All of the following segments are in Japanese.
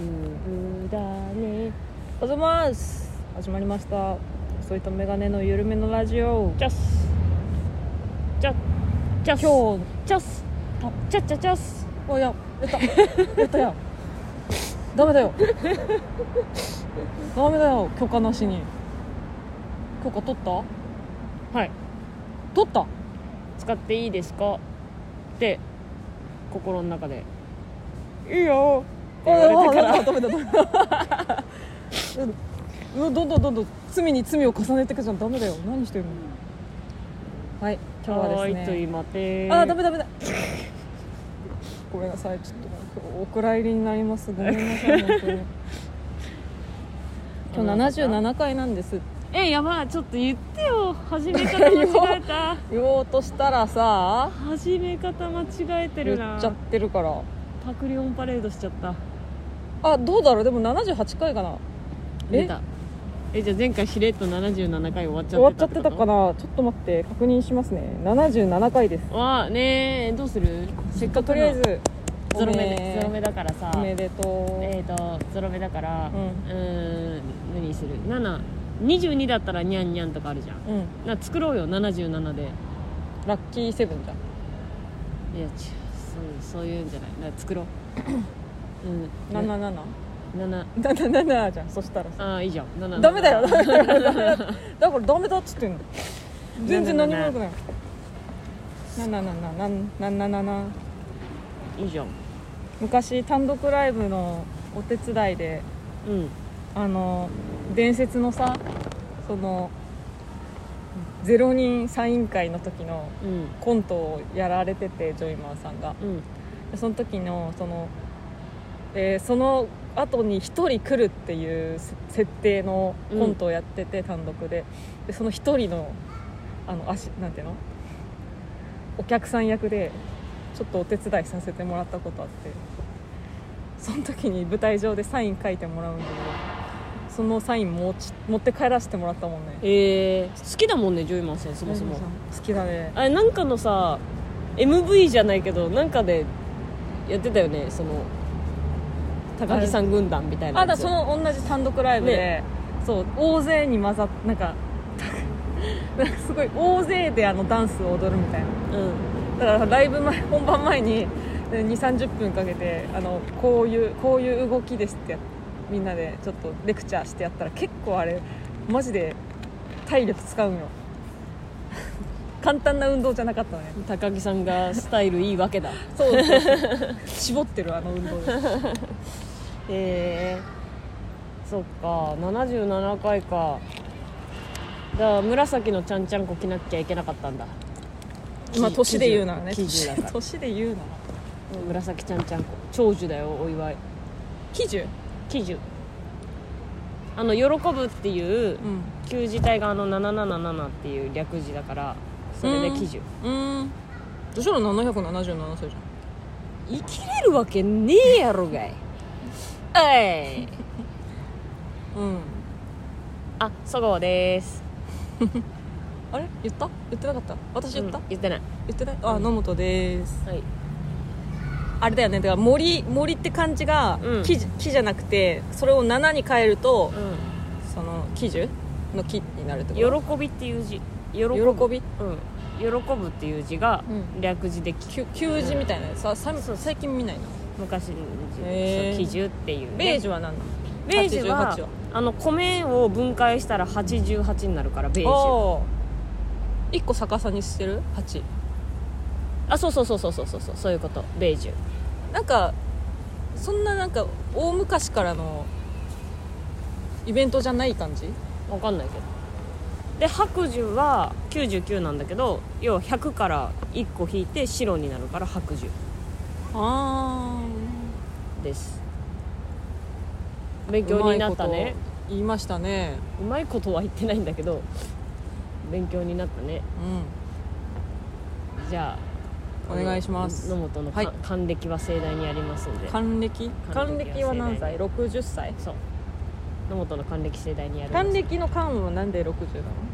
うだね。おはようございます。始まりました。そいとメガネの緩めのラジオ。チャス。チャチャス。今日。チャス。チャチャチャス。おややった。やったやん。ダメだよ。ダメだよ。許可なしに。許可取った？はい。取った？使っていいですか？って心の中で。いいよ言われてから。あダメだダメだうどん。どん。どん。どん。罪に罪を重ねていくじゃん。ダメだよ何してるのはい今日はですはーいとね今てあダメダメだごめん。なさいちょっとお蔵入りになりますごめん。なさい本当に今日77回なん。ですえやばいちょっと言ってよ始め方間違えた言おうとしたらさ始め方間違えてるな言っちゃってるからパクリオンパレードしちゃったあどうだろう？でも78回かな。え？出た。えじゃあ前回しれっと77回終わっちゃってた終わっちゃってたかな？なちょっと待って確認しますね。77回です。わあねえどうする？せっかくのとりあえずゾロ目ゾロ目だからさ。おめでとう。えーとゾロ目だからううーん何する。722だったらニャンニャンとかあるじゃん。うん。な作ろうよ77で。いラッキーセブンじゃん。や違うそうそういうんじゃない。な作ろう うん。77 7 77じゃん。そしたらさ。ああいいじゃん。7ダメだよダメだよ。ダメだよだからダメだっつってんの。全然何もよくない。7777いいじゃん。昔単独ライブのお手伝いでうん。あの伝説のさそのゼロ人サイン会の時のうん。コントをやられててジョイマンさんが。うん。でその時のその、えーその後に1人来るっていうせ設定のコントをやってて、単独で。でその1人のあの足なんていうの？お客さん役でちょっとお手伝いさせてもらったことあって。その時に舞台上でサイン書いてもらうんだけどそのサイン持ち持って帰らせてもらったもんね。えー、好きだもんねジョイマンさんそもそも。好きだね。あれなんかのさ MV じゃないけどなんかでやってたよねその高木さん軍団みたいなあだその同じ単独ライブで、ね。そう大勢に混ざっなんか すごい大勢であのダンスを踊るみたいな。うん。だからライブ前本番前に2 3 0分かけてあのこういうこういう動きですってやみんなでちょっとレクチャーしてやったら結構あれマジで体力使うんよ。簡単な運動じゃなかったね。高木さんがスタイルいいわけだ。そう。絞ってるあの運動でへえそっか77回か。だから紫のちゃんちゃんこ着なきゃいけなかったんだ。今年で言うならね。喜寿だから。年で言うなら。紫ちゃんちゃんこ。長寿だよお祝い。喜寿？喜寿。あの喜ぶっていううん。旧字体があの777っていう略字だからそれで喜寿。うん。そしたら777歳じ生きれるわけねえやろがいえい。うん。あそごうです。あれ？言った？言ってなかった？私言った、うん言ってない。言ってない？あ野本です。はい。あれだよね。だから森森って漢字がうん。木,、木じゃなくてそれを7に変えるとうその喜寿？の木になるってこと？ん喜びっていう字。喜喜び？うん。喜ぶっていう字がうん。略字でききゅ旧字みたいな。ささ最近見ないな昔の基準っていう、ね、ベージュは何ベージュはあの米を分解したら88になるからベージュ。1個逆さにしてる？8あそうそうそうそうそうそうそういうこと。ベージュ。なんかそんななんか大昔からのイベントじゃない感じ？わかんないけど。で白寿は99なんだけど要は100から1個引いて白になるから白寿。あです。あ勉強になったね。言いましたね。うまいことは言ってないんだけど勉強になったね。うじゃあお願いします。野本のか、はい。還暦は盛大にやりますので。ん還暦還暦は何歳？60歳？そう野本の還暦盛大にやる還暦の還はなんで60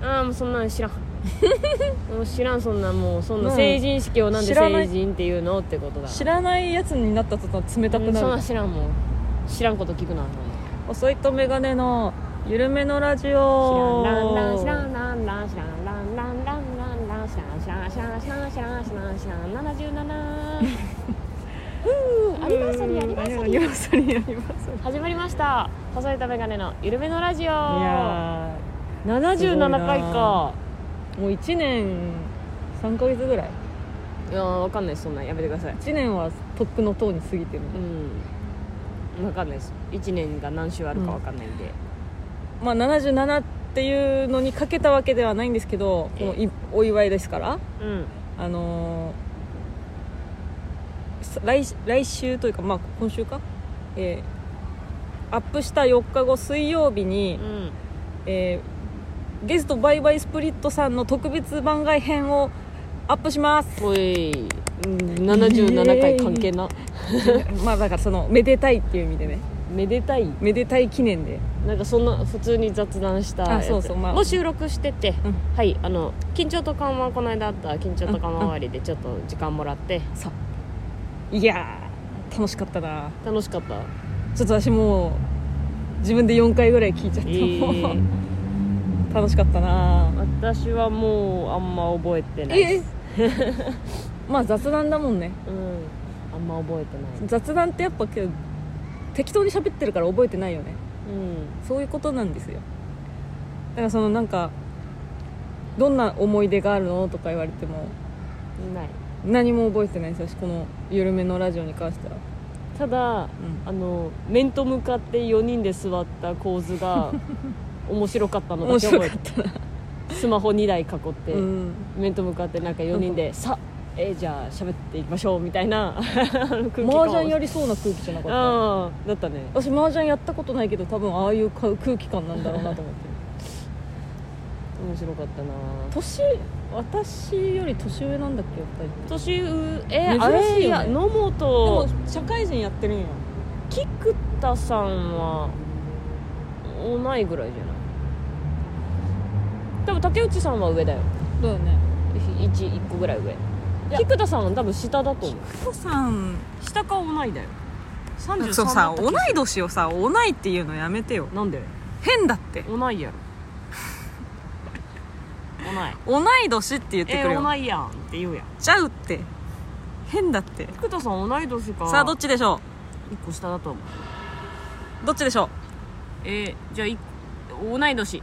なの？ああもうそんなの知らん。もう知らんそんなもうそんなうん成人式をなんで成人っていうのってことだ。知らないやつになった途端冷たくうんそんなるな知らんもん。知らんこと聞くな細いとメガネの緩めのラジオ。知らん。ランラン知らん。ランラン知らんランランランランラン知らん知らん知らん知らん知らん知らん知らん77ふうアニバーサリーアニバーサリーアニバーサリーアニバーサリー始まりました。細いとメガネの緩めのラジオ。いや77回か。ーもう1年3ヶ月ぐらい。いやーわかんないです。そんなんやめてください。1年はとっくのとうに過ぎてる。うん。わかんないです。1年が何週あるかわかんないんで、まあ77っていうのにかけたわけではないんですけどこのいお祝いですから。うん。あのーさ来来週というかまあ今週か？えーアップした4日後水曜日に、うん。えーゲストバイバイスプリットさんの特別番外編をアップします。おい。うん77回関係な。まあだからそのめでたいっていう意味でね。めでたい？めでたい記念で。なんかそんな普通に雑談したあそうそうまあ。も収録してて、うん。はいあの緊張と緩和この間あった緊張と緩和終わりでちょっと時間もらってそういやー楽しかったな。楽しかった。ちょっと私もう自分で4回ぐらい聞いちゃって、えー。楽しかったな。私はもうあんま覚えてないえです。まあ雑談だもんね。うん。あんま覚えてない。雑談ってやっぱ適当に喋ってるから覚えてないよね。うん。そういうことなんですよ。だからそのなんかどんな思い出があるのとか言われても。ない何も覚えてないんですよ私この緩めのラジオに関しては。ただうん。あの面と向かって4人で座った構図が 面白かったのだ面白け覚えてたなスマホ2台囲って、うん。面と向かってなんか4人で「さえーじゃあ喋っていきましょう」みたいな。空気感麻雀やりそうな空気じゃなかった。ああだったね。私麻雀やったことないけど多分ああいうか空気感なんだろうなと思って面白かったな。年私より年上なんだっけお二人年上？え珍しいよね。あれいや野でも本社会人やってるんよ菊田さんは同いぐらいじゃない？多分竹内さんは上だよ。だよね。1, 1個ぐらい上。や。菊田さんは多分下だと思う。久さん下か同いだよ。33そうさ同い年をさ同いっていうのやめてよ。るなんで？変だって。同いやろ同い年って言ってえくるよ、同いやんって言うやん。ちゃうって。変だって菊田さん同い年か。さあどっちでしょ1個下だと思う。うどっちでしょえー、じゃあい同い年。う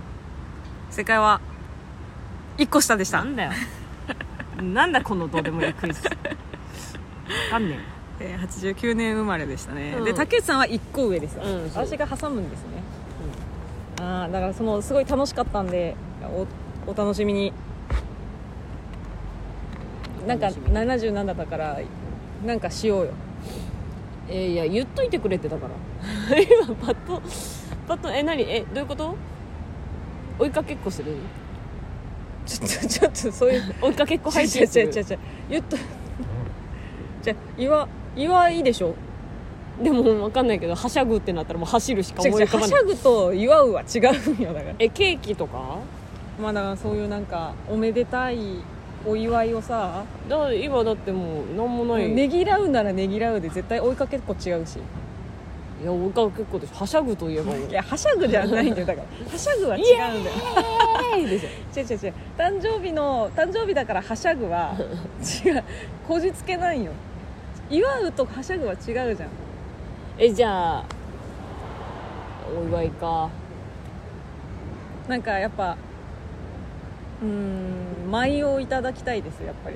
正解は1個下でした。なんだよ。なんだこのどうでもいいクイズ。わかんねえ。ー89年生まれでしたね、うん。で竹内さんは1個上ですよ、うん私が挟むんですね、ああだからそのすごい楽しかったんでおお楽しみに。なんか楽しみに。77だからなんかしようよ。えー、いや言っといてくれってだから。今パッとパッとえ何？えどういうこと？追いかけっこする？ちょっと ちょっとそういう追いかけっこちゃ配信するちゃちゃちゃ言っとじゃあ岩岩いいでしょ？でも分かんないけどはしゃぐってなったらもう走るしか違う違う思い浮かばない。はしゃぐと祝うは違うんよだから。えケーキとか？まあだからそういうなんかおめでたいお祝いをさだ今だってもう何もない、ねぎらうならねぎらうで絶対追いかけっこ違うし。いや追いかけっこでしょはしゃぐといえばい やはしゃぐじゃないんだよ。だからはしゃぐは違うんだよ。イエーイですよ違う違う違う。誕生日の誕生日だからはしゃぐは違う。こじつけないよ。祝うとはしゃぐは違うじゃん。えじゃあお祝いか。なんかやっぱうーん舞をいただきたいですやっぱり。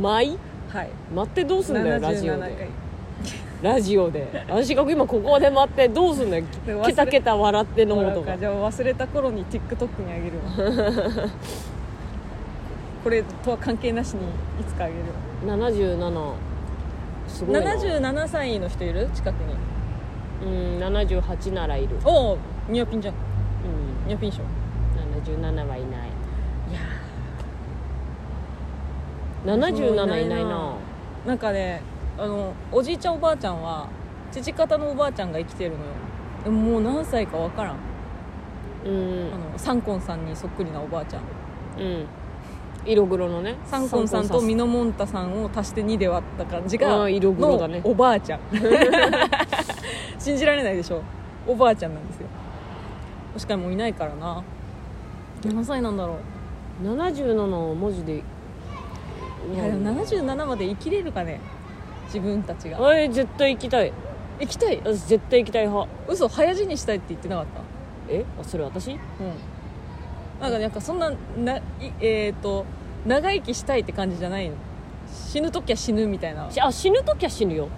舞？はい。待ってどうすんだよラジオ77で。回ラジオで。私が今ここで待ってどうすんだよ。ケタケタ笑って飲むとか。じゃあ忘れた頃に TikTok にあげるわ。これとは関係なしにいつかあげるわ。77すごいな。77歳の人いる？近くに。うん78ならいる。おおニアピンじゃん。うん。ニアピン賞77はいないいや77いないな。なんかねあのおじいちゃんおばあちゃんは父方のおばあちゃんが生きてるのよ。でももう何歳か分からん。うん。あのサンコンさんにそっくりなおばあちゃん。うん。色黒のね。サンコンさんとミノモンタさんを足して2で割った感じが色黒だね。のおばあちゃん。信じられないでしょ。おばあちゃんなんですよ。しかもいないからな。何歳なんだろ77の文字でういやでも77まで生きれるかね？自分たちが。おい絶対行きたい。行きたい？私絶対行きたい派。嘘早死にしたいって言ってなかった？え？あそれ私？うん。なんかなんかそんなないえっ、と長生きしたいって感じじゃないの？死ぬ時は死ぬみたいな。しあ死ぬ時は死ぬよ。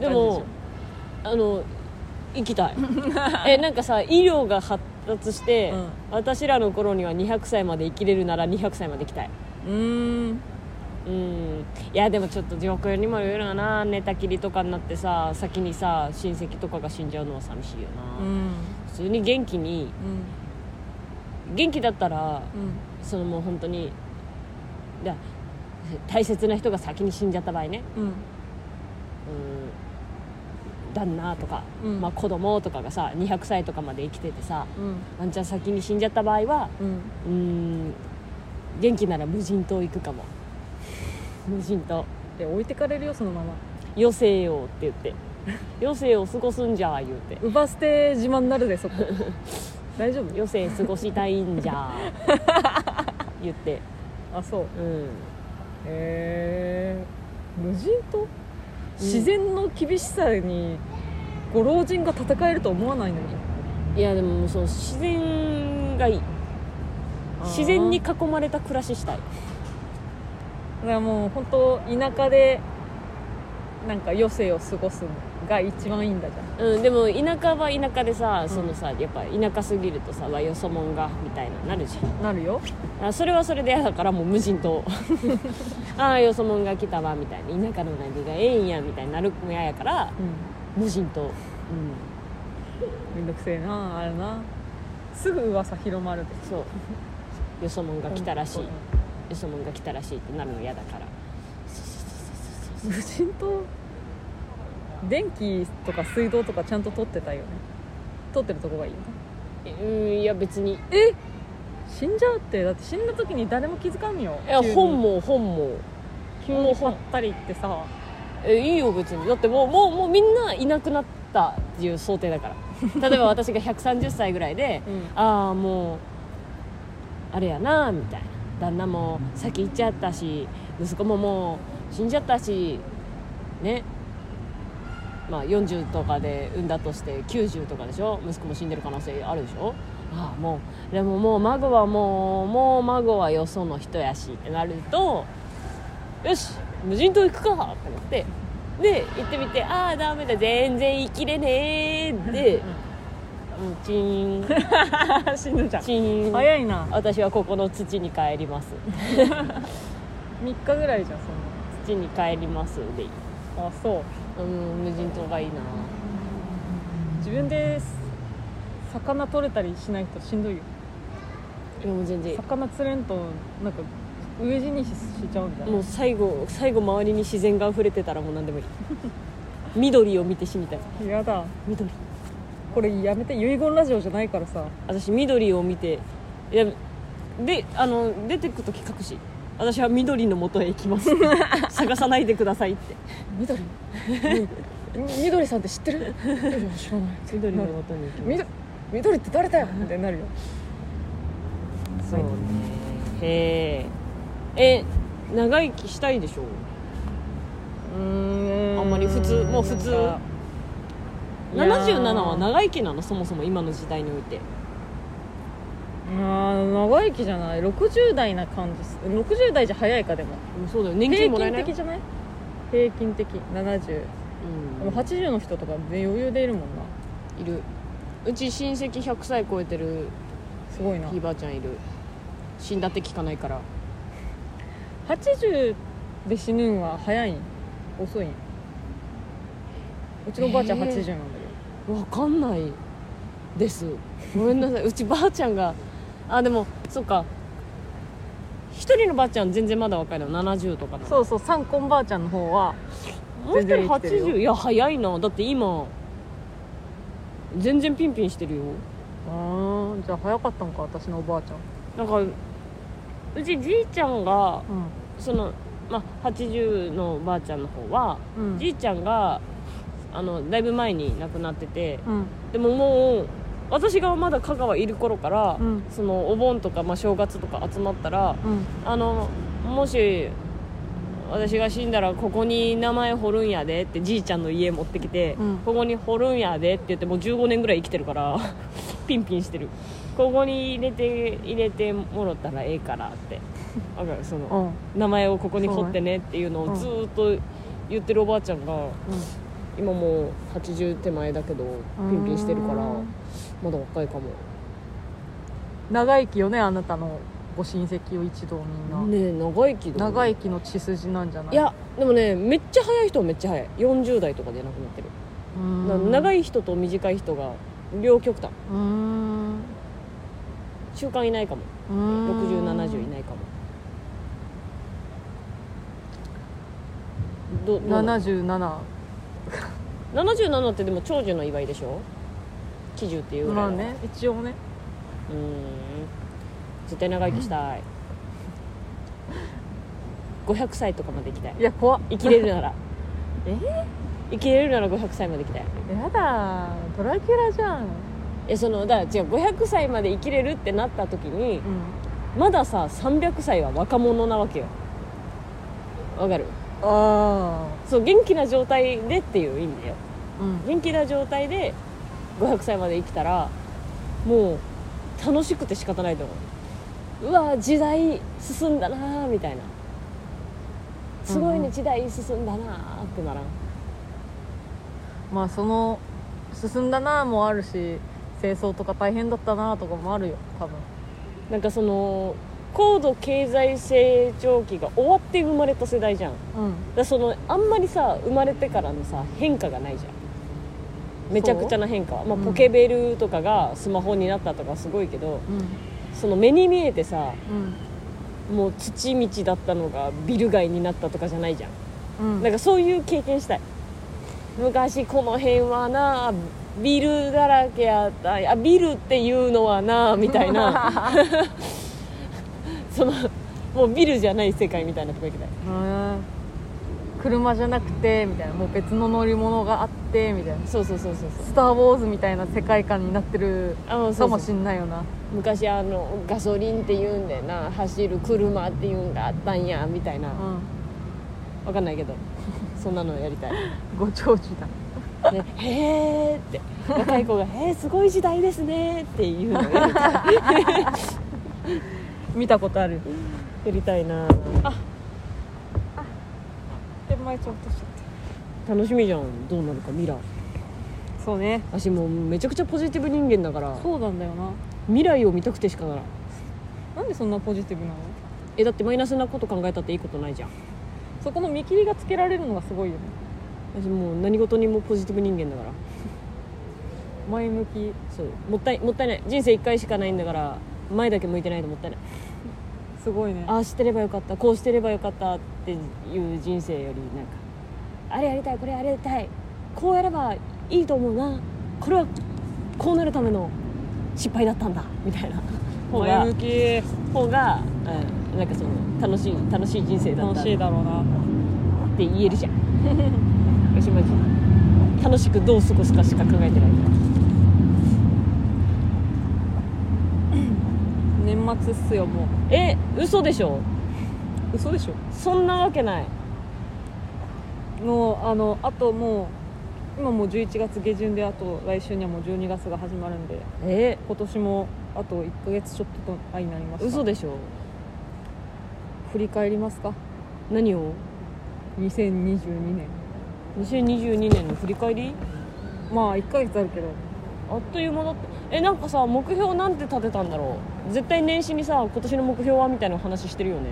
でもあの行きたい。えなんかさ医療が発達して、うん。私らの頃には200歳まで生きれるなら200歳まで行きたい。うーんうん。いやでもちょっと状況にもよるよな。寝たきりとかになってさ先にさ親戚とかが死んじゃうのは寂しいよな、うん。普通に元気にうん。元気だったらうん。そのもう本当にだ大切な人が先に死んじゃった場合ね。うん。うん。旦那とか、うん。まあ、子供とかがさ200歳とかまで生きててさうん。ワンちゃん先に死んじゃった場合はうん。うん。元気なら無人島行くかも無人島。で置いてかれるよそのまま。余生をって言って。余生を過ごすんじゃ言うて。ウバステ島になるでそこ。大丈夫？余生過ごしたいんじゃ 言って。あそう。うん。へえ無人島？自然の厳しさにご老人が戦えると思わないのに。いやでももうそう自然がいい。自然に囲まれた暮らししたい。だからもう本当田舎でなんか余生を過ごすのが一番いいんだじうん、でも田舎は田舎でさ、ん。そのさやっぱ田舎すぎるとさわよそもんがみたいななるじゃん。なるよ。ゃんあそれはそれで嫌だからもう無人島。ああよそもんが来たわみたいな。田舎の何がええんやみたいになるの嫌やからうん。無人島。うん。めんどくせえなあれな。すぐ噂広まるで。そう。よそもんが来たらしい。うんよそもんが来たらしいってなるの嫌だから。無人島電気とか水道とかちゃんと通ってたいよね。通ってるとこがいいよねうんいや別に。え？死んじゃうってだって死んだ時に誰も気づかんよ。いや急に。本望本望急に。張ったりってさ。えいいよ別に。だってもうもうもうみんないなくなったっていう想定だから。例えば私が130歳ぐらいで、うん。ああもうあれやなみたいな旦那も先行っちゃったし息子ももう死んじゃったしね。まあ40とかで産んだとして90とかでしょ？息子も死んでる可能性あるでしょ？ああもうでももう孫はもうもう孫はよその人やしってなるとよし無人島行くかって思って。で行ってみてああダメだ全然生きれねえで、うん、チーン。死ぬじゃん。チーン。早いな。私はここの土に帰ります。3日ぐらいじゃんそん土に帰りますでいい。なあそう。うん無人島がいいな。自分で魚取れたりしないとしんどいよ。いやもう全然。魚釣れんとなんか飢え死にししちゃうんじゃん。もう最後最後周りに自然が溢れてたらもう何でもいい。緑を見て死にたい。やだ。緑これやめて遺言ラジオじゃないからさ。私緑を見て。いやであの出てく時書くし。私は緑の元へ行きます。探さないでくださいって。緑？み緑さんって知ってる？知らない緑の元に行きます。緑緑って誰だよ？ってなるよ。そうね。へええ長生きしたいでしょ？うん。あんまり普通もう普通77は長生きなのそもそも今の時代において。あー長生きじゃない。60代な感じす。60代じゃ早いかでも。うんそうだよ。年平金もらえない均的じゃない？平均的。70でうん。も80の人とかで余裕でいるもんな。いる。うち親戚100歳超えてるすごいな。ひいばあちゃんいる。死んだって聞かないから。80で死ぬんは早いん？遅いん？うちのばあちゃん80えーなんだけわかんないです。ごめんなさい。うちばあちゃんがあでもそっか。一人のばあちゃん全然まだ若いの。70とかなそうそう。三婚ばあちゃんの方はもう一人全然生きてるよ。80いや早いな。だって今全然ピンピンしてるよ。ああじゃあ早かったんか私のおばあちゃん。なんかうちじいちゃんがうその、まあ、80のばあちゃんの方は、ん、うん、じいちゃんがあのだいぶ前に亡くなっててうん。でももう私がまだ香川いる頃から、うん。そのお盆とか、まあ、正月とか集まったらうん。あのもし私が死んだらここに名前彫るんやでってじいちゃんの家持ってきて、うん。ここに彫るんやでって言ってもう15年ぐらい生きてるから ピンピンしてる。ここに入れて入れてもろったらええからって。わかる？そのうん。名前をここに彫ってねっていうのうん。をずーっと言ってるおばあちゃんがう今もう80手前だけどん。ピンピンしてるからうんまだ若いかも。長生きよねあなたのご親戚を一同みんな、ねえ長生きだね長生きの血筋なんじゃない？いやでもねめっちゃ早い人はめっちゃ早い。40代とかで亡くなってる。長い人と短い人が両極端。うーん。中間いないかも。うーん。6070いないかも。どどうなの？77 77ってでも長寿の祝いでしょ？喜寿っていうぐらいの。まあね一応ね。うーん。絶対長生きしたい。500歳とかまで行きたい。いや怖っ。生きれるなら。え？生きれるなら500歳まで行きたい。やだドラキュラじゃん。えそのだから違う500歳まで生きれるってなった時にうん。まださ300歳は若者なわけよ。わかる？あそう元気な状態でっていう意味だよ。あうん。元気な状態で500歳まで生きたらもう楽しくて仕方ないと思う。うわ時代進んだなーみたいな。すごいねうんうん時代進んだなーってならん。まあその進んだなもあるし清掃とか大変だったなとかもあるよ多分。なんかその高度経済成長期が終わって生まれた世代じゃん。うん。らそのあんまりさ生まれてからのさ変化がないじゃん。めちゃくちゃな変化は、まあ、うんポケベルとかがスマホになったとかすごいけどうん。その目に見えてさうん。もう土道だったのがビル街になったとかじゃないじゃん。うん。なんかそういう経験したい。昔この辺はなビルだらけやった。いやビルっていうのはなみたいな そのもうビルじゃない世界みたいなとこ行きたい。うん。車じゃなくてみたいなもう別の乗り物があってみたいな。そうそうそうそう「そう。スター・ウォーズ」みたいな世界観になってる。あうそうかもしんないよな。昔あのガソリンっていうんでな。走る車っていうんがあったんやみたいな。うわかんないけど。そんなのやりたい。んご長寿だ。ね、へーって。若い子が「へーすごい時代ですね」っていうのをやりたい 見たことある。やりたいな。手前ちょっとしちゃっ楽しみじゃん。どうなるか。未来てそうね。私もうめちゃくちゃポジティブ人間だから。そうなんだよな。未来を見たくてしかならん。なんでそんなポジティブなの？えだってマイナスなこと考えたっていいことないじゃん。そこの見切りがつけられるのがすごいよね。私もう何事にもポジティブ人間だから。前向き。そう。もったいもったいない。人生1回しかないんだから前だけ向いてないともったいないすごいね。ああしてればよかった。こうしてればよかったっていう人生よりなんかあれやりたいこれやりたい。こうやればいいと思うな。これはこうなるための失敗だったんだ。みたいな。方が方が、うん、なんかその楽しい楽しい人生だった。楽しいだろうな。って言えるじゃん。私マジ楽しくどう過ごすかしか考えてない年末っすよもえ嘘でしょ？う嘘でしょ。そんなわけない。もうあのあともう今もう11月下旬であと来週にはもう12月が始まるんでえ？今年もあと1ヶ月ちょっとと愛になりました。嘘でしょ。振り返りますか？何を？2022年。2022年の振り返り？まあ1ヶ月あるけどあっという間だってえなんかさ目標なんて立てたんだろう？絶対年始にさ今年の目標はみたいな話してるよね。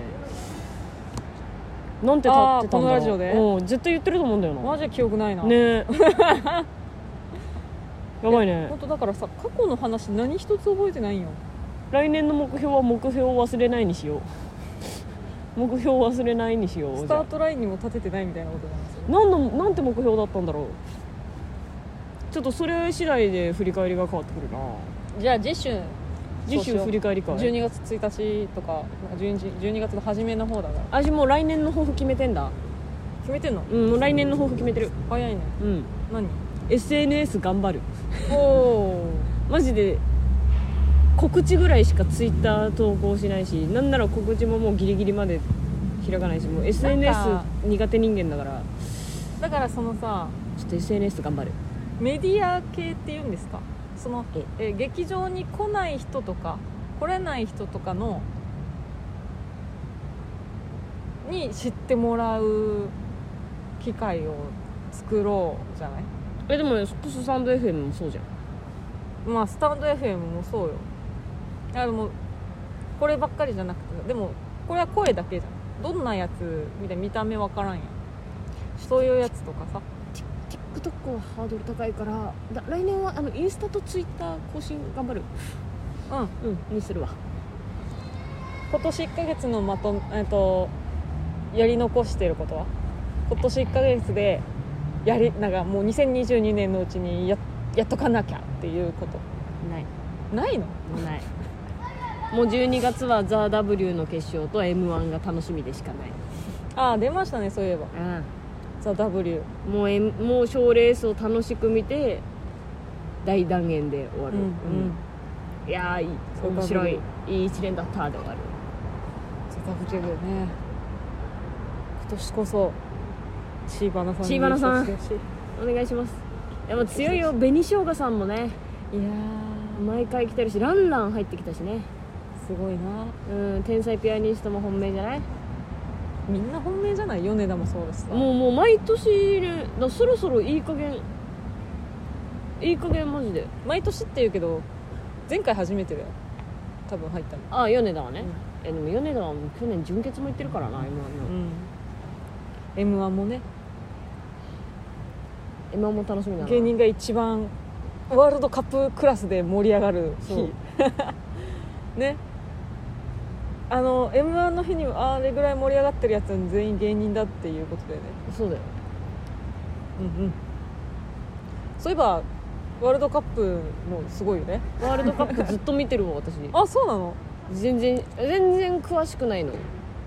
なんて立ってたんだろう？このラジオで？うん絶対言ってると思うんだよな。マジで記憶ないな。ね。え やばいね。本当だからさ過去の話何一つ覚えてないんよ？来年の目標は目標を忘れないにしよう。目標を忘れないにしよう。スタートラインにも立ててないみたいなことなんですよ。あ何のなんて目標だったんだろう？ちょっとそれ次第で振り返りが変わってくるな。じゃあ次週。次週振り返りか12月1日とか 12, 12月の初めの方だから。私もう来年の抱負決めてんだ。決めてんの？うんもう来年の抱負決めてる。早いね。うん。何？SNS 頑張る。おお マジで告知ぐらいしかツイッター投稿しないしなんなら告知ももうギリギリまで開かないしもう SNS か。苦手人間だから。だからそのさちょっと SNS 頑張るメディア系っていうんですか？そのえ。え劇場に来ない人とか来れない人とかのに知ってもらう機会を作ろうじゃない？えでもねスサンド FM もそうじゃん。まあスタンド FM もそうよ。いやでもこればっかりじゃなくてでもこれは声だけじゃん。どんなやつみたいな見た目わからんやん。そういうやつとかさ TikTok はハードル高いからだ来年はあのインスタとツイッター更新頑張る。うん。うんにするわ。今年1ヶ月のまとえっとやり残してることは？今年1ヶ月でやりなんかもう2022年のうちにややっとかなきゃっていうこと。ない。ないの？ない。もう12月は「ザ・ w の決勝と m 1が楽しみでしかない。ああ出ましたねそういえば。あ「ザ・ w もう、M、もう賞レースを楽しく見て大断言で終わる、うんうん。いやー面白い。いい一年だったで終わる。ザ・ w ね。今年こそチーバナさんにチーバナさん。お願いします。でも強いよ。紅しょうがさんもね。しいいや毎回来てるしランラン入ってきたしね。ーすごいな。うん。天才ピアニストも本命じゃない？みんな本命じゃない？米田もそうですさ。もうもう毎年ねだそろそろいい加減。いい加減マジで。毎年って言うけど前回初めてだよ。多分入ったの。あ米田はね、えでも米田は去年準決も行ってるからな今の、うん。m 1もね。今も楽しみだな。芸人が一番ワールドカップクラスで盛り上がるそう。日 ねあの m 1の日にあれぐらい盛り上がってるやつは全員芸人だっていうことだよね。そうだよ。うんうん。そういえばワールドカップもすごいよね。ワールドカップずっと見てるわ私。あそうなの？全然全然詳しくないの。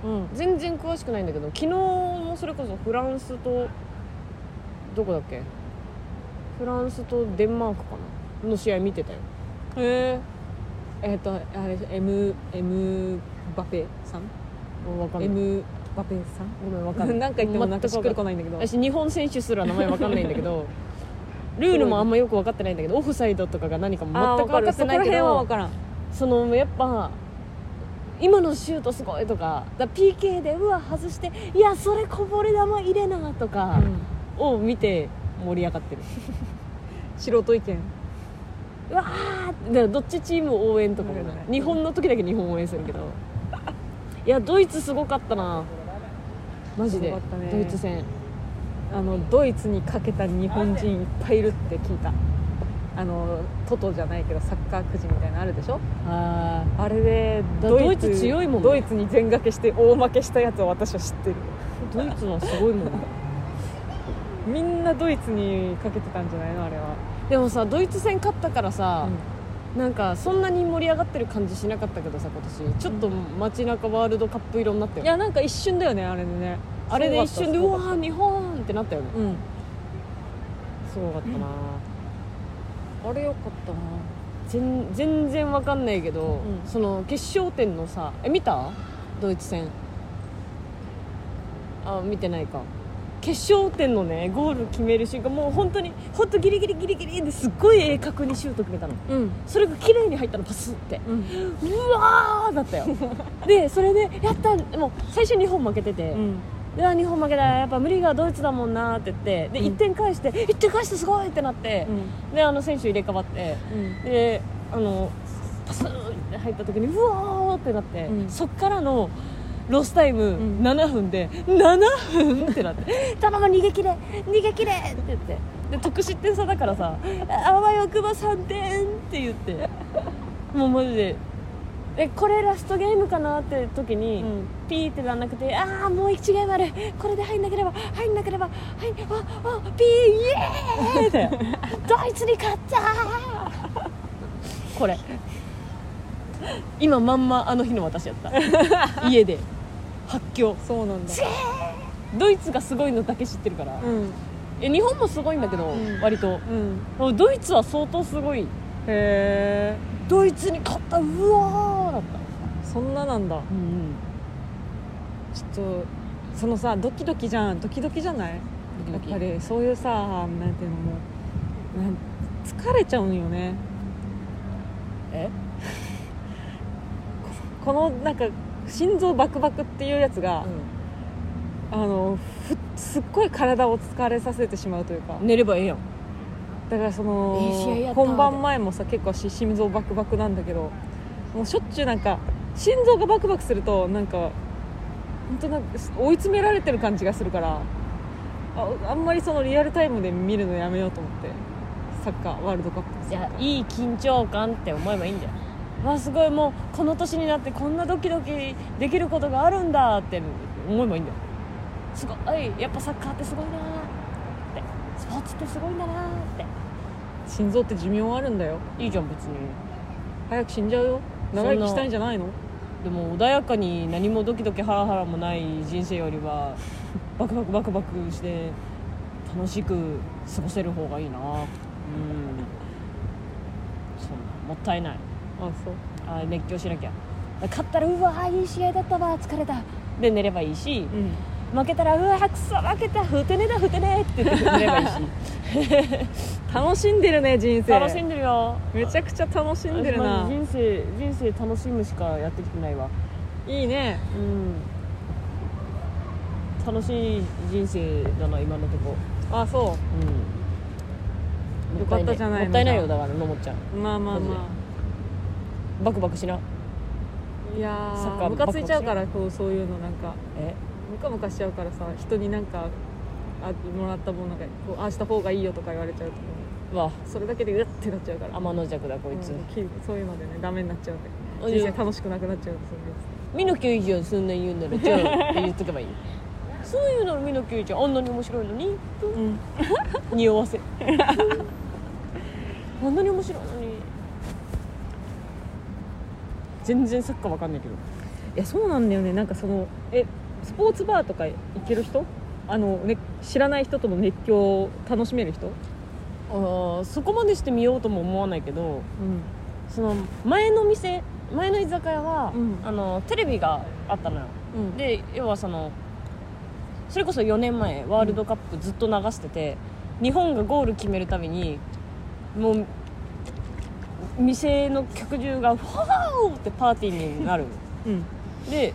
うん。全然詳しくないんだけど昨日もそれこそフランスとどこだっけ？フランスとデンマークかな？の試合見てたよ。へええっ、とあれ M, M バペさん？分かんない。M バペさん？ごめん分かんない。なんか言ってもなんかしっくりこないんだけど。私日本選手すら名前分かんないんだけどルールもあんまよく分かってないんだけどオフサイドとかが何かも全く分かってないけどそのやっぱ今のシュートすごいとかだ PK でうわ外していやそれこぼれ球入れなとかを見て盛り上がってる、素人意見。うわーでどっちチーム応援とかもない。うん。日本の時だけ日本応援するけどいやドイツすごかったな。マジで。ね。ドイツ戦。あのドイツにかけた日本人いっぱいいるって聞いた。あのトトじゃないけどサッカーくじみたいなのあるでしょ？ああれでだドイツ強いもんね。ドイツに全掛けして大負けしたやつは私は知ってる。ードイツはすごいもんね。みんなドイツにかけてたんじゃないのあれは、でもさドイツ戦勝ったからさ、なんかそんなに盛り上がってる感じしなかったけどさ今年。ちょっと街中ワールドカップ色になったよいやなんか一瞬だよねあれでね。あれで一瞬ですうわー日本ってなったよね。うん。すごかったな、あれよかったな。全全然わかんないけど、うん。その決勝点のさえ見た？ドイツ戦。あ見てないか決勝点のねゴール決める瞬間もう本当に本当ギリギリギリギリですっごい鋭角にシュート決めたの。うん。それが綺麗に入ったのパスって。うん。うわーだったよ。でそれでやったもう最初日本負けてて、うん。では日本負けだやっぱ無理がドイツだもんなって言ってで、うん。1点返して1点返してすごいってなって、であの選手入れ替わってうん。であのパスって入った時にうわーってなって、うん。そっからのロスタイムん。7分で、7分ってなって。頼む逃げ切れ逃げ切れって言って。で得失点差だからさあわよくば3点って言って。もうマジで。えこれラストゲームかなって時に、うん。ピーってなんなくてああもう1ゲームある。これで入んなければ入んなければはいああピーイエーイって。ドイツに勝ったこれ。今まんまあの日の私やった。家で発狂。そうなんだ。ドイツがすごいのだけ知ってるから、うん。え日本もすごいんだけど、うん。割と。うん。ドイツは相当すごい。へえドイツに勝った。うわーだった。そんななんだ。うんちょっとそのさドキドキじゃん。ドキドキじゃない？やっぱりそういうさなんていうのもうなん疲れちゃうんよね。え？このなんか心臓バクバクっていうやつが、あのふすっごい体を疲れさせてしまうというか。寝ればええやん。だからその、本番前もさ結構し心臓バクバクなんだけどもうしょっちゅうなんか心臓がバクバクするとなんか本当なんか追い詰められてる感じがするからああんまりそのリアルタイムで見るのやめようと思って。サッカーワールドカップいやいい緊張感って思えばいいんだよわすごいもうこの年になってこんなドキドキできることがあるんだって思えばいいんだよ。すごいやっぱサッカーってすごいなーって。スポーツってすごいんだなーって。心臓って寿命あるんだよ。いいじゃん別に。早く死んじゃうよ。長生きしたいんじゃないの？でも穏やかに何もドキドキハラハラもない人生よりは バクバクバクバクして楽しく過ごせる方がいいなうん。そんなもったいないあそう。あ熱狂しなきゃ。勝ったらうわーいい試合だったわ。疲れた。で寝ればいいし。うん。負けたらうわーくそ負けた。ふてねだふてね。って言って寝ればいいし。楽しんでるね人生。楽しんでるよ。めちゃくちゃ楽しんでるな。人生人生楽しむしかやってきてないわ。いいね。うん。楽しい人生だな今のとこ。あそう。ん。よかったじゃないのもったいないよ。だからのもっちゃん。うまあまあまバクバクしな。あいやサッカーームカついちゃうからこうそういうのなんか。え？ムカムカしちゃうからさ人になんかあもらったものなんかこうああした方がいいよとか言われちゃうとう。わ。それだけでうってなっちゃうから。天の弱だこいつ、うんきそういうのでねダメになっちゃうんで。人生楽しくなくなっちゃうんですよ見なきゃいいじゃんそんな言うならじゃあって言っとけばいい。そういうの見なきゃいいじゃんあんなに面白いのに？うん。匂わせ。あんなに面白いのに全然サッカーわかんないけど。いやそうなんだよね。なんかそのえスポーツバーとか行ける人？あの、ね、知らない人との熱狂を楽しめる人？あーそこまでして見ようとも思わないけどうん。その前の店前の居酒屋は、うん。あのテレビがあったのよ。うん。で要はそのそれこそ4年前ワールドカップずっと流してて、日本がゴール決めるたびにもう店の客中がファーってパーティーになる。うん。で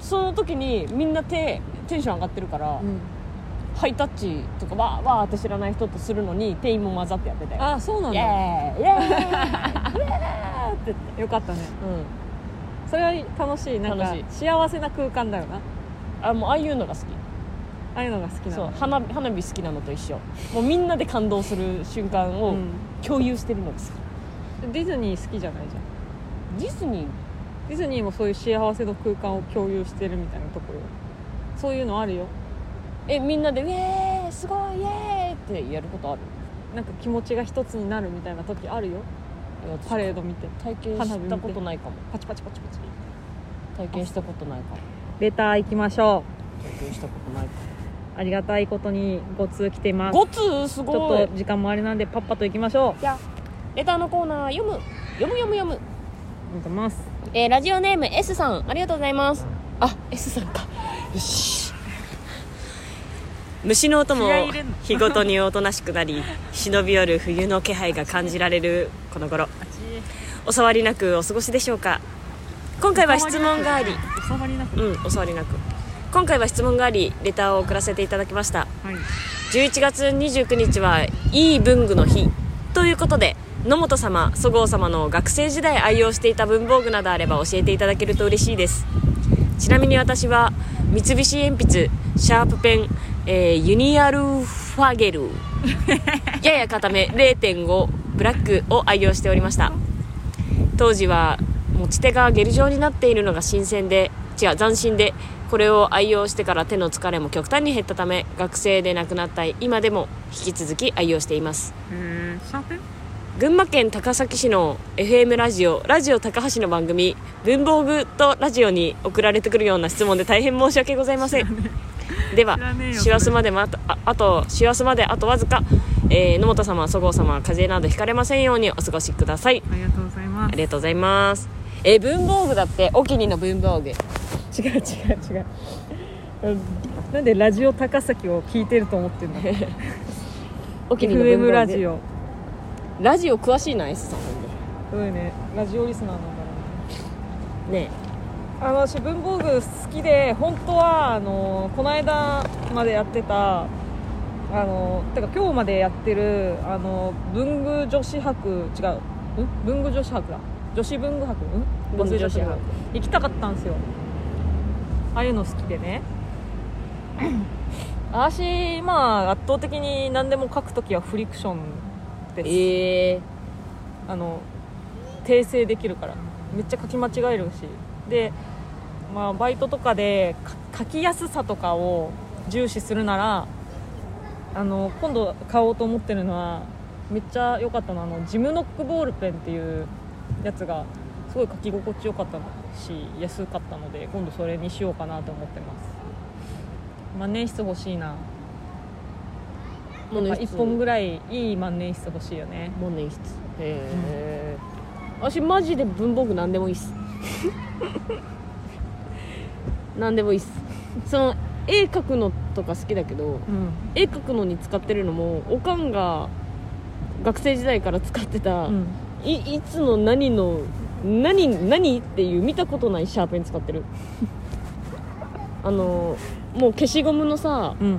その時にみんな手テンション上がってるから、うん。ハイタッチとかわーわーって知らない人とするのに店員も混ざってやってて。あそうなんイエだーイ。イエーイ。イエーイって言って。よかったねうん。それは楽しい。なんか幸せな空間だよな。あもうああいうのが好き。ああいうのが好きなの。そう。花火花火好きなのと一緒。もうみんなで感動する瞬間をうん。共有してるのが好き、ディズニー好きじゃないじゃん。ディズニー？ディズニーもそういう幸せの空間を共有してるみたいなところそういうのあるよ。えみんなで「イエーイすごいイエーイ!」ってやることある？なんか気持ちが一つになるみたいな時あるよ。いや私パレード見て。体験したことないかも。パチパチパチパチ。体験したことないかも。レター行きましょ体験したことないかうありがたいことに5通来てます。も5通すちょごいっと時間もあれなんでパッパと行きましょう。じゃあレターのコーナー読む。読む読む読む。ありがとうございます。えーラジオネーム S さん。ありがとうございます。あ S さんか。よし。虫の音も気合い入れんの。日ごとにおとなしくなり忍び寄る冬の気配が感じられるこの頃。お触りなくお過ごしでしょうか。今回は質問があり。お触りなく。うんお触りなく。今回は質問がありレターを送らせていただきました。はい。11月29日はいい文具の日ということで野本様そごう様の学生時代愛用していた文房具などあれば教えていただけると嬉しいです。ちなみに私は三菱鉛筆シャープペン、えーユニアルファゲル やや固め0.5ブラックを愛用しておりました。当時は持ち手がゲル状になっているのが新鮮で違う斬新でこれを愛用してから手の疲れも極端に減ったため学生で亡くなった今でも引き続き愛用しています。えー、シャーペン？群馬県高崎市の FM ラジオラジオ高橋の番組文房具とラジオに送られてくるような質問で大変申し訳ございません。では師走までもあとああと師走まであとわずか、えー野本様そごう様風邪などひかれませんようにお過ごしください。ありがとうございます。ありがとうございます。えー文房具だってお気にの文房具。違う違う違う。うんなんでラジオ高崎を聞いてると思ってんの？お気にの文 FM 房具。ラジオラジオ詳しいな S さん。ほんすごいね。ラジオリスナーなんだろうね。でねあの私文房具好きで本当はあのこの間までやってたあのてか今日までやってるあの文具女子博違う。ん？文具女子博だ。女子文具博？うん？文具女子博。行きたかったんですよ。ああいうの好きでね。私まあ圧倒的に何でも書くときはフリクションです。ええあの訂正できるから。めっちゃ書き間違えるし。で、まあ、バイトとかでか書きやすさとかを重視するならあの今度買おうと思ってるのはめっちゃ良かったのはあのジムノックボールペンっていうやつがすごい書き心地よかったし安かったので今度それにしようかなと思ってます。万年筆欲しいなもうね1本ぐらいいい万年筆欲しいよね。もうね質へえ私マジで文房具何でもいいっす。何でもいいっす。その絵描くのとか好きだけどうん。絵描くのに使ってるのもおかんが学生時代から使ってた、うん。いいつの何の何何っていう見たことないシャーペン使ってる。あのもう消しゴムのさうん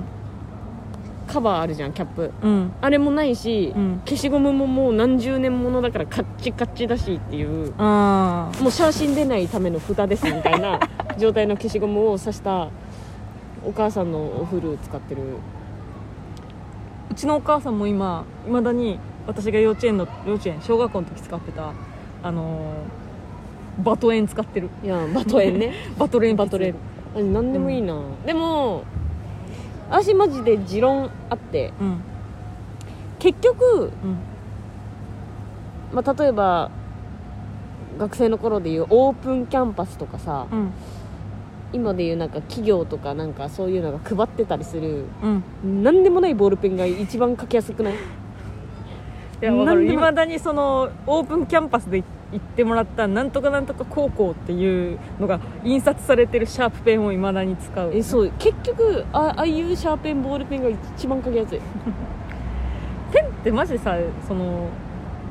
カバーあるじゃんキャップ。うん。あれもないし、うん。消しゴムももう何十年ものだからカッチカチだしっていうあもう写真出ないための蓋ですみたいな 状態の消しゴムを刺したお母さんのおフル使ってる。うちのお母さんも今いまだに私が幼稚園の幼稚園小学校の時使ってたあのーバトエン使ってる。いやバトエンね。バトレンバトレン。あ何でもいいな、でも私マジで持論あってうん。結局、うん。まあ、例えば学生の頃でいうオープンキャンパスとかさうん。今でいうなんか企業とかなんかそういうのが配ってたりするうん。何でもないボールペンが一番書きやすくない？いやわかる。なんでもい。まだにそのオープンキャンパスで行ってもらったなんとかなんとか高校っていうのが印刷されてるシャープペンをいまだに使う。えそう。結局あああいうシャーペンボールペンが一番書きやすい。ペンってマジでさその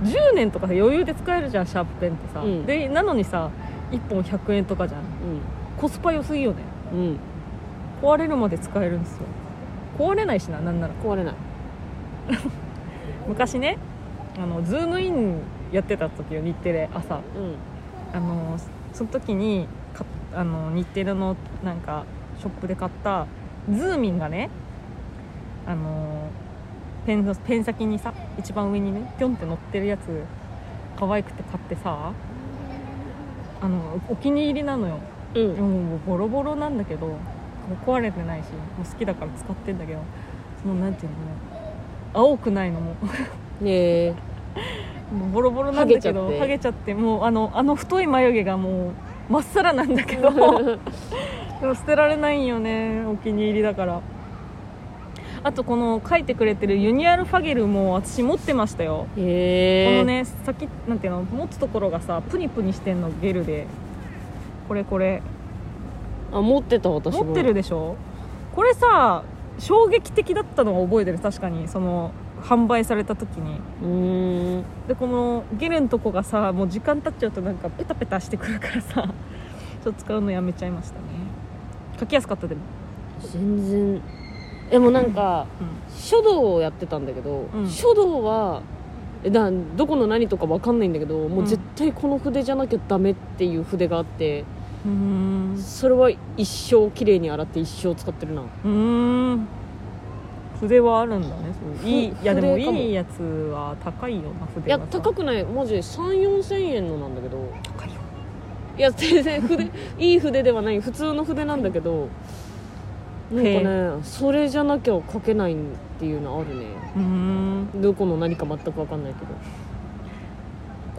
10年とか余裕で使えるじゃんシャープペンってさ、うん。でなのにさ1本100円とかじゃん。コスパ良すぎよね。うんうん。壊れるまで使えるんですよ。壊れないしななんなら。壊れない。昔ねあのズームインやってた時よ日テレ朝。うん。あのその時にかあの日テレのなんかショップで買ったズーミンがねあのペンのペン先にさ一番上にねピョンって乗ってるやつ可愛くて買ってさあのお気に入りなのよ。うん。でももうボロボロなんだけどもう壊れてないしもう好きだから使ってんだけどそのなんていうの青くないのも。ねえもうボロボロなんだけどはげちゃって。もうあのあの太い眉毛がもうまっさらなんだけど でも捨てられないんよねお気に入りだから。あとこの書いてくれてるユニアルファゲルも私持ってましたよ。このね先なんていうの持つところがさプニプニしてんのゲルで。これこれ。あ持ってた私も。持ってるでしょ？これさ衝撃的だったのは覚えてる確かに。その販売された時に。でこのゲルのとこがさもう時間経っちゃうとなんかペタペタしてくるからさちょっと使うのやめちゃいましたね。書きやすかったでも。全然。でもなんか書道をやってたんだけど、うん。書道はえだどこの何とか分かんないんだけどもう絶対この筆じゃなきゃダメっていう筆があってそれは一生綺麗に洗って一生使ってるな。うーん筆はあるんだね。そういういやでも筆かも。いいやつは高いよな筆いや高くない。マジで3 4千円のなんだけど。高いよ。いや全然筆 いい筆ではない。普通の筆なんだけど。なんかへねそれじゃなきゃ書けないっていうのあるね。うーん。どこの何か全く分かんないけど。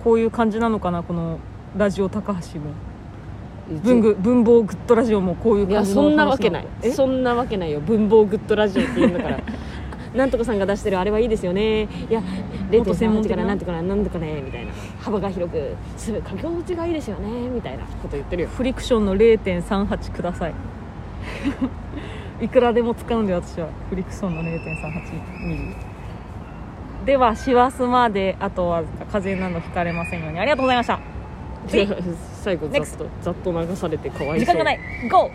こういう感じなのかなこのラジオ高橋も文具文房グッドラジオもこういういや感じのそんなわけない。え？そんなわけないよ。文房グッドラジオって言うんだから。なんとかさんが出してるあれはいいですよね。いや0.38もっと専門的な？からなんとかななんとかねみたいな。幅が広くすべ書き心地がいいですよね。みたいなこと言ってるよ。フリクションの0.38ください。いくらでも使うんで私は。フリクションの0.38ミリ。では師走まであとは風など引かれませんように。ありがとうございました。次最後ざっとざっと流されてかわいそう時間がない。GO!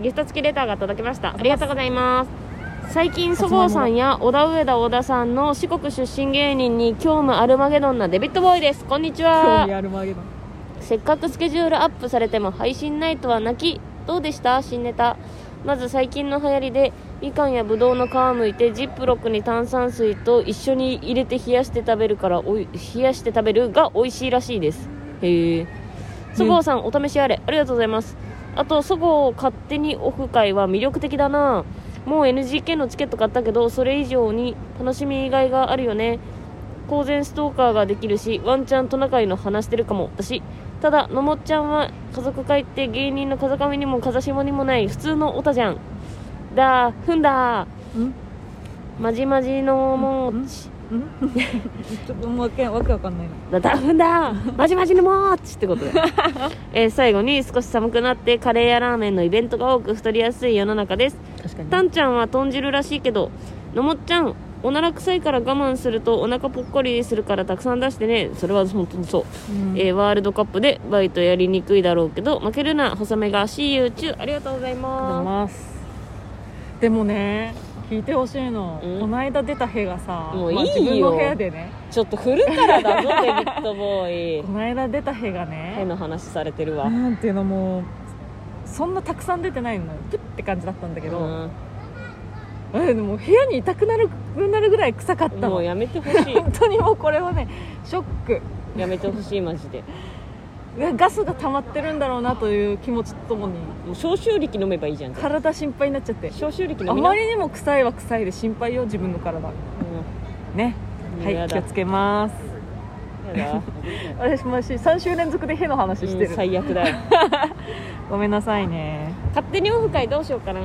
ギフト付きレターが届きました。ありがとうございます。最近そごうさんや小田上田小田さんの四国出身芸人に興味アルマゲドンなデビッドボーイです。こんにち興は味あるマゲドン。せっかくスケジュールアップされても配信ないとは泣き。どうでした？新ネタ。まず最近の流行りでみかんやぶどうの皮むいてジップロックに炭酸水と一緒に入れて冷やして食べるからおい冷やして食べるが美味しいらしいです。へえそごうさんお試しあれ。ありがとうございます。あとそごう勝手にオフ会は魅力的だな。もう NGK のチケット買ったけどそれ以上に楽しみがいがあるよね。公然ストーカーができるしワンチャントナカイの話してるかも。私ただのもっちゃんは家族会って芸人の風上にも風下にもない普通のオタじゃん。だーふんだ。ん？ーまじまじのもっち ちょっともうわけわけわかんないな。だだふんだーまじまじのもっちってことで、えー最後に少し寒くなってカレーやラーメンのイベントが多く太りやすい世の中です。確かに。たんちゃんは豚汁らしいけどのもっちゃんおなら臭いから我慢するとお腹ぽっこりするからたくさん出してね。それは本当にそう、うん。えーワールドカップでバイトやりにくいだろうけど負けるな細めが。See you 中ありがとうございありがとうございまます。でもね聞いてほしいの、うん。この間出た部がさもういいよ。まあ自分の部屋でね。すちょっと振るからだぞデビッドボーイ。この間出た部が変ねな話されてるわ。なんていうのもうそんなたくさん出てないのよ。プッって感じだったんだけど、うん。えでも部屋にいたくなるなるぐらい臭かったの。もうやめてほしい本当にもうこれはねショックやめてほしいマジでガスが溜まってるんだろうなという気持ちとともに。もう消臭力飲めばいいじゃん。体心配になっちゃって。消臭力飲みな。あまりにも臭いは臭いで心配よ自分の体ね。はやだ。い気をつけます。うんやだ。私もし3週連続でへの話してうんる、最悪だよ。ごめんなさいね。勝手にオフ会どうしようかな。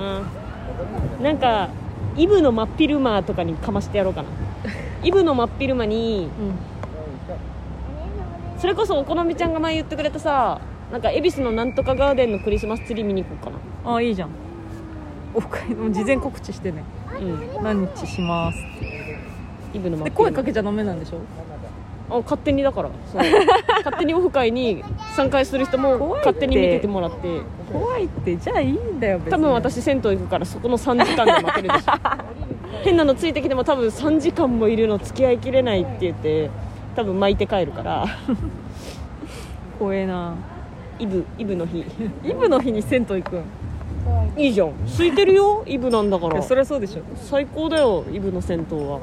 なんかイブの真っ昼間とかにかましてやろうかな。イブの真っ昼間にそれこそお好みちゃんが前言ってくれたさなんか恵比寿のなんとかガーデンのクリスマスツリー見に行こうかな。あいいじゃん。オフ会も事前告知してね。うん。何日しますイブの真で声かけちゃダメなんでしょ？あ勝手にだから。勝手にオフ会に参加する人も勝手に見ててもらって。怖いってじゃあいいんだよ多分私銭湯行くからそこの3時間で負けるでしょ。変なのついてきても多分3時間もいるの付き合いきれないって言って多分巻いて帰るから。怖えな。イブイブの日。イブの日に銭湯行くん。い。いじゃん。空いてるよ。イブなんだから。そりゃそうでしょ。最高だよイブの銭湯は。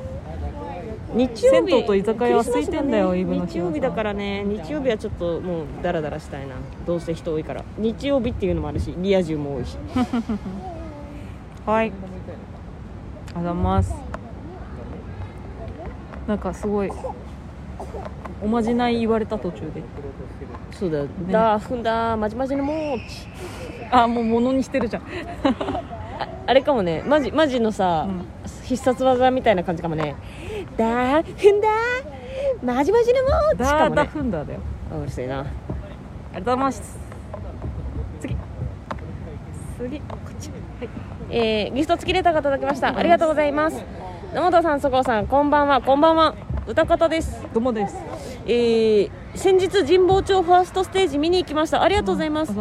日曜日銭湯と居酒屋は空いてんだよクリスマスね。イブの日は日曜日だからね。日曜日はちょっともうダラダラしたいな。どうせ人多いから。日曜日っていうのもあるしリア充も多いし。はい。ありがとうございます。なんかすごいおまじない言われた途中で。そうだよ、だーふんだーまじまじのもーち あもう物にしてるじゃん。ああれかもね。マジマジのさ、うん。必殺技みたいな感じかもね。だーふんだーまじまじのもーちダーダかもね。フンダーだよ。あうるせえな。ありがとうございます。次。次。こっち。はい。えー、ギフト付きレターが届きました。ありがとうございます。野本さんそこうさんこんばんは。こんばんは歌方です。どうもです。えー、先日神保町ファーストステージ見に行きました。ありがとうございます。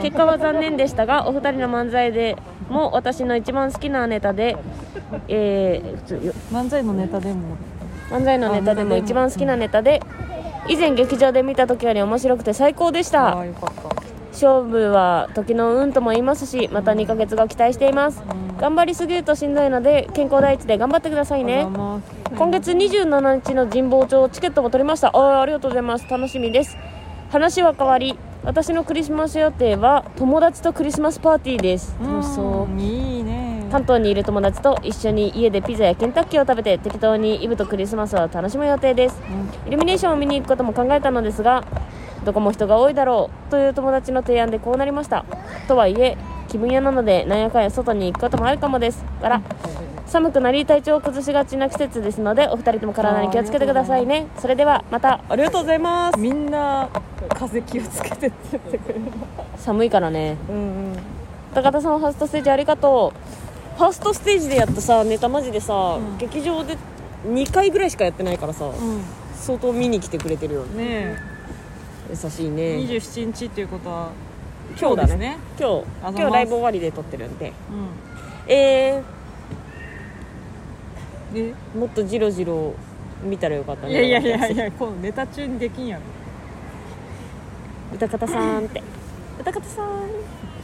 結果は残念でしたがお二人の漫才でも私の一番好きなネタで、えー、普通よ。漫才のネタでも。漫才のネタでも一番好きなネタで以前劇場で見た時より面白くて最高でした。ああよかった勝負は時の運とも言いますしまた2ヶ月後期待しています。頑張りすぎるとしんどいので健康第一で頑張ってくださいね。今月27日の神保町チケットも取りました。あーありがとうございます。楽しみです。話は変わり私のクリスマス予定は友達とクリスマスパーティーです。楽しそう。うんいいね関東にいる友達と一緒に家でピザやケンタッキーを食べて適当にイブとクリスマスを楽しむ予定です。イルミネーションを見に行くことも考えたのですがどこも人が多いだろうという友達の提案でこうなりました。とはいえ気分屋なのでなんやかんや外に行くこともあるかもですから寒くなり体調を崩しがちな季節ですのでお二人とも体に気をつけてくださいね。それではまた。ありがとうございます。みんな風気をつけてって言ってくれる寒いからね。うんうん。高田さんファーストステージありがとうファーストステージでやったさネタマジでさ、うん。劇場で2回ぐらいしかやってないからさ、う相当見に来てくれてるよんね優しいえね27日っていうことは今日だね。今日今日。ライブ終わりで撮ってるんでうえん。でー、もっとジロジロ見たらよかったね。いやいやいやいやこのネタ中にできんやろ。歌方さんって歌方さん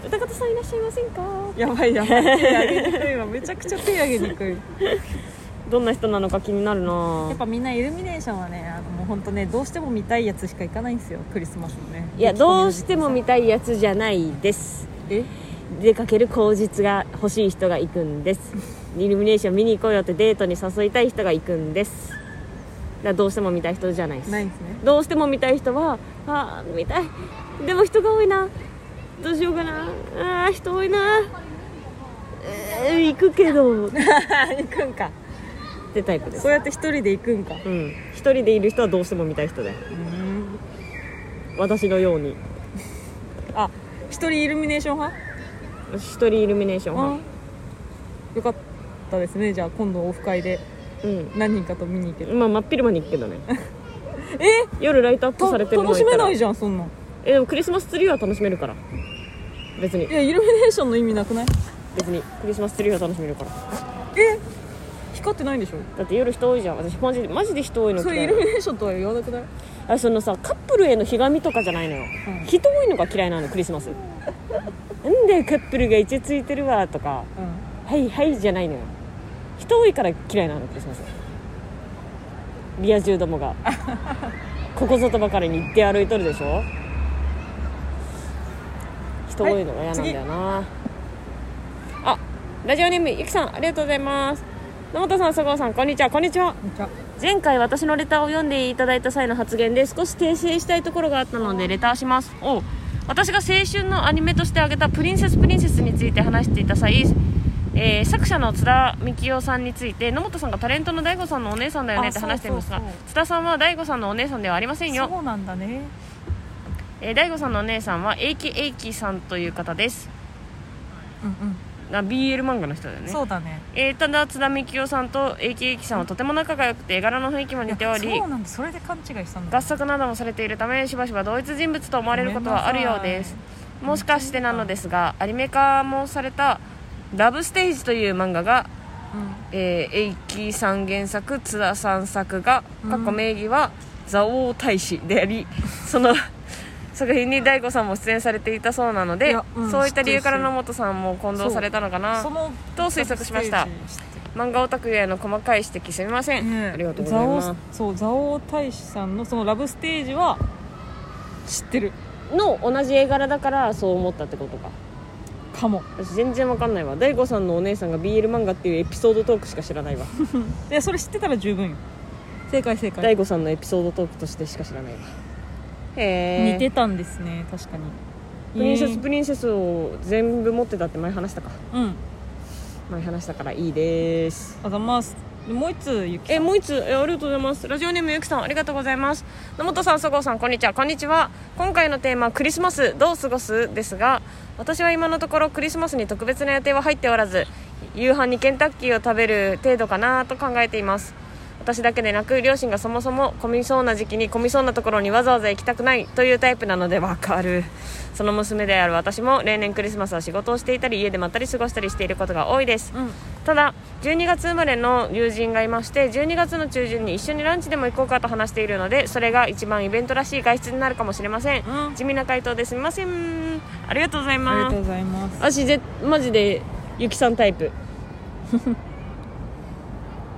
歌方さんいらっしゃいませんか？やばいやばい。手上げにくいわ。めちゃくちゃ手上げにくい。どんな人なのか気になるな。やっぱみんなイルミネーションはねあのもう本当ねどうしても見たいやつしか行かないんですよクリスマスのね。いやどうしても見たいやつじゃないです。え？出かける口実が欲しい人が行くんです。イルミネーション見に行こうよってデートに誘いたい人が行くんです。だどうしても見たい人じゃないです。ないんですね。どうしても見たい人はあー見たい。でも人が多いなどうしようかな。あー人多いな。えー行くけど。っ 行くんか。てタイプです。そうやって一人で行くんか。うん。一人でいる人はどうしても見たい人で。うん。私のように。あ一人イルミネーション派？一人イルミネーションあ派よかったですね。じゃあ今度オフ会でうん。何人かと見に行ける。まあ真っ昼間に行くけどね。え？夜ライトアップたされてるの楽しめないじじゃんそんなん。えでもクリスマスツリーは楽しめるから別に。いやイルミネーションの意味なくない？別に。クリスマスツリーは楽しめるから。え？光ってないんでしょ？だって夜人多いじゃん。私マジでマジで人多いのそれイルミネーションとは言わなくない？あそのさカップルへのひがみとかじゃないのよ、うん人多いのが嫌いなのクリスマス。なんでカップルが位置ついてるわとか。うはいはいじゃないのよ。人多いから嫌いなのクリスマス。リア充どもが。ここぞとばかりに出歩いとるでしょ？人多いのが嫌なんだよな、あラジオネームゆきさんありがとうございます。野本さん佐合さんこんにちは。こんにちは。前回私のレターを読んでいただいた際の発言で少し訂正したいところがあったのでレターします。お私が青春のアニメとして挙げた「プリンセスプリンセス」について話していた際、えー作者の津田幹夫さんについて野本さんがタレントの DAIGO さんのお姉さんだよねって話していますが津田さんは DAIGO さんのお姉さんではありませんよ。そうなんだねえー、大悟さんのお姉さんはエイキエイキさんという方です。うんあ BL 漫画の人だようんね。そうだね。えーただ津田幹夫さんとエイキエイキさんはとても仲が良くて絵柄の雰囲気も似ておりそうなんだ。それで勘違いしたんだ。合作などもされているためしばしば同一人物と思われることはあるようです。もしかしてなのですがアニメ化もされた「ラブステージ」という漫画が、えー、エイキさん原作津田さん作画うん。過去名義は蔵王大使でありその作品に大悟さんも出演されていたそうなのでいやうんそういった理由から野本さんも混同されたのかな。そのと推測しました。漫画オタクへの細かい指摘すみません、ねありがとうございます。そう蔵王大使さんのそのラブステージは知ってる。の同じ絵柄だからそう思ったってことか。かも。私全然わかんないわ。大悟さんのお姉さんが BL 漫画っていうエピソードトークしか知らないわ。でそれ知ってたら十分よ。正解正解。大悟さんのエピソードトークとしてしか知らないわへえ似てたんですね確かに。プリンセスプリンセスを全部持ってたって前話したか。うん。前話したからいいです。あざます。でもう一つゆきえもう一つ。えありがとうございます。ラジオネームゆきさんありがとうございます。野本さんそごうさんこんにちは。こんにちは。今回のテーマクリスマスどう過ごす？ですが私は今のところクリスマスに特別な予定は入っておらず夕飯にケンタッキーを食べる程度かなと考えています私だけでなく両親がそもそも混みそうな時期に混みそうなところにわざわざ行きたくないというタイプなのでわかる。その娘である私も例年クリスマスは仕事をしていたり家でまったり過ごしたりしていることが多いです。うん。ただ12月生まれの友人がいまして12月の中旬に一緒にランチでも行こうかと話しているのでそれが一番イベントらしい外出になるかもしれません、うん。地味な回答ですみません。ありがとうございありますがとうございます。私ぜマジでゆきさんタイプ、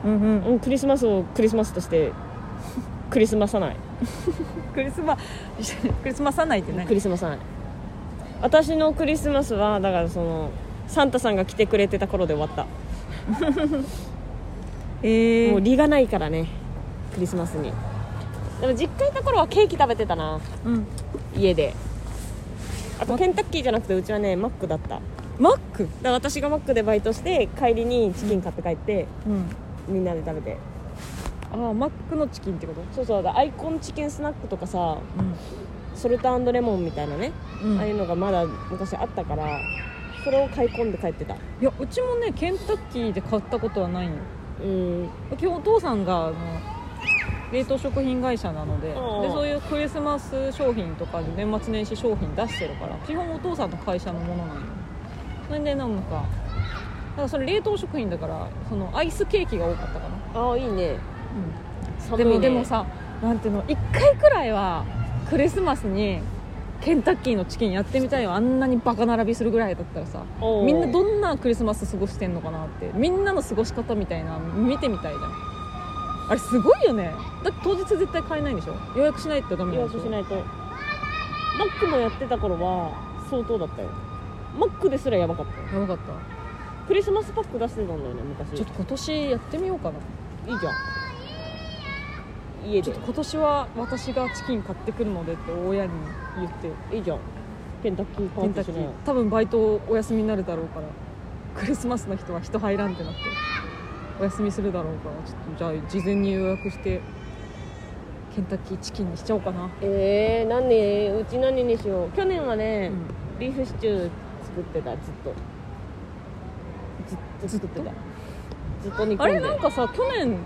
うんうん。うん、クリスマスをクリスマスとして クリスマさない。クリスマ クリスマスはないって何？クリスマさない。私のクリスマスはだからそのサンタさんが来てくれてた頃で終わった、えー、もう利がないからねクリスマスに。でも実家いた頃はケーキ食べてたなうん。家で。あとケンタッキーじゃなくてうちはねマックだった。だかマック？ら私がマックでバイトして帰りにチキン買って帰って、うんみんなで食べて。ああマックのチキンってこと？そうそうアイコンチキンスナックとかさうソルトレモンみたいなね、ん、うん。ああいうのがまだ昔あったからそれを買い込んで帰ってた。いやうちもねケンタッキーで買ったことはないんよ。うん。基本お父さんがあの冷凍食品会社なのででうん。そういうクリスマス商品とか年末年始商品出してるから基本お父さんの会社のものなのよ。それでなんかだからそれ冷凍食品だからそのアイスケーキが多かったかな、ああいいね。寒でいね。もでもさなんていうの1回くらいはクリスマスにケンタッキーのチキンやってみたいよ。あんなにバカ並びするぐらいだったらさみんなどんなクリスマス過ごしてんのかなって。みんなの過ごし方みたいな見てみたいじゃん。あれすごいよね。だって当日絶対買えないんでしょ？予約しないとダメ予なんでしょ？約しないと。マックもやってた頃は相当だったよ。マックですらやばかった。よやばかっクリスマスパック出してたんだよね昔。たちょっと今年やってみようかな。いいじゃん。家で。ちょっと今年は私がチキン買ってくるのでって親に言って。いいじゃん。ケンタッキーパケンタッキー多分バイトお休みになるだろうから。クリスマスの人は人入らんってなって。お休みするだろうから。ちょっとじゃあ事前に予約してケンタッキーチキンにしちゃおうかな、えー、何？うち何にしよう。去年はね、うん。ビーフシチュー作ってたずっとずっとずっと煮込んであれなんかさ去年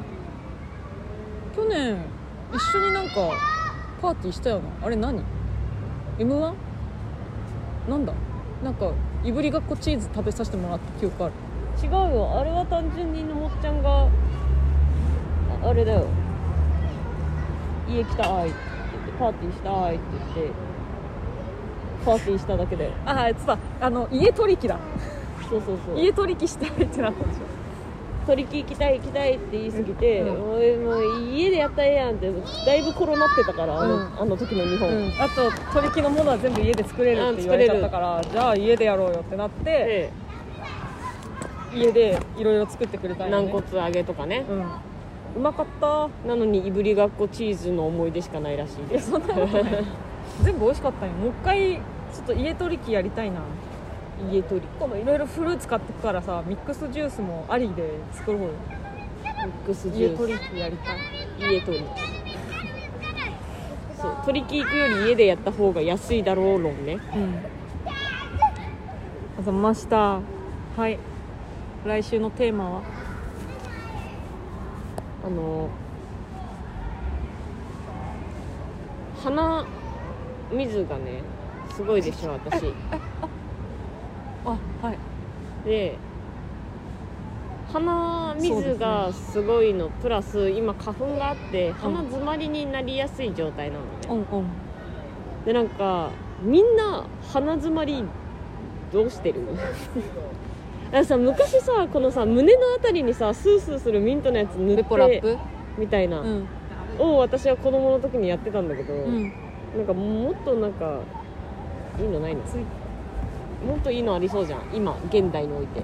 去年一緒になんかパーティーしたよなあれ何 m 1なんだなんかいぶりがっこチーズ食べさせてもらった記憶ある違うよあれは単純にのもっちゃんがあれだよ家来たいって言ってパーティーしたいって言ってパーティーしただけだよああいつさあの家取り木だそうそうそう。家取り木したいってなったんでしょ。取り木行きたい行きたいって言いすぎて、うん。おいもう家でやったらええやんってだいぶコロナってたからあの,、うんあの時の日本、うん、あと取り木のものは全部家で作れるって言われちゃったからじゃあ家でやろうよってなってで家でいろいろ作ってくれたね、軟骨揚げとかね、うまかった。なのにいぶりがっこチーズの思い出しかないらしいです。そんなことない。全部美味しかったんよもう一回ちょっと家取り木やりたいな家取り。今度いろいろフルーツ買ってくからさミックスジュースもありで作ろうよ。ミックスジュー家取り木やりたい。ス家取り。そう取り木行くより家でやった方が安いだろう論ね。うん。あざましたはい。来週のテーマは？あの鼻水がねすごいでしょ私。あはいで鼻水がすごいのプラス今花粉があって鼻詰まりになりやすい状態なのね、うんうん。でなんかみんな鼻詰まりどうしてる？だからさ昔さこのさ胸のあたりにさスースーするミントのやつ塗ってラップ？みたいな、うん。を私は子供の時にやってたんだけど、うん。なんかもっとなんかいいのないの？ついもっといいのありそうじゃん今現代において。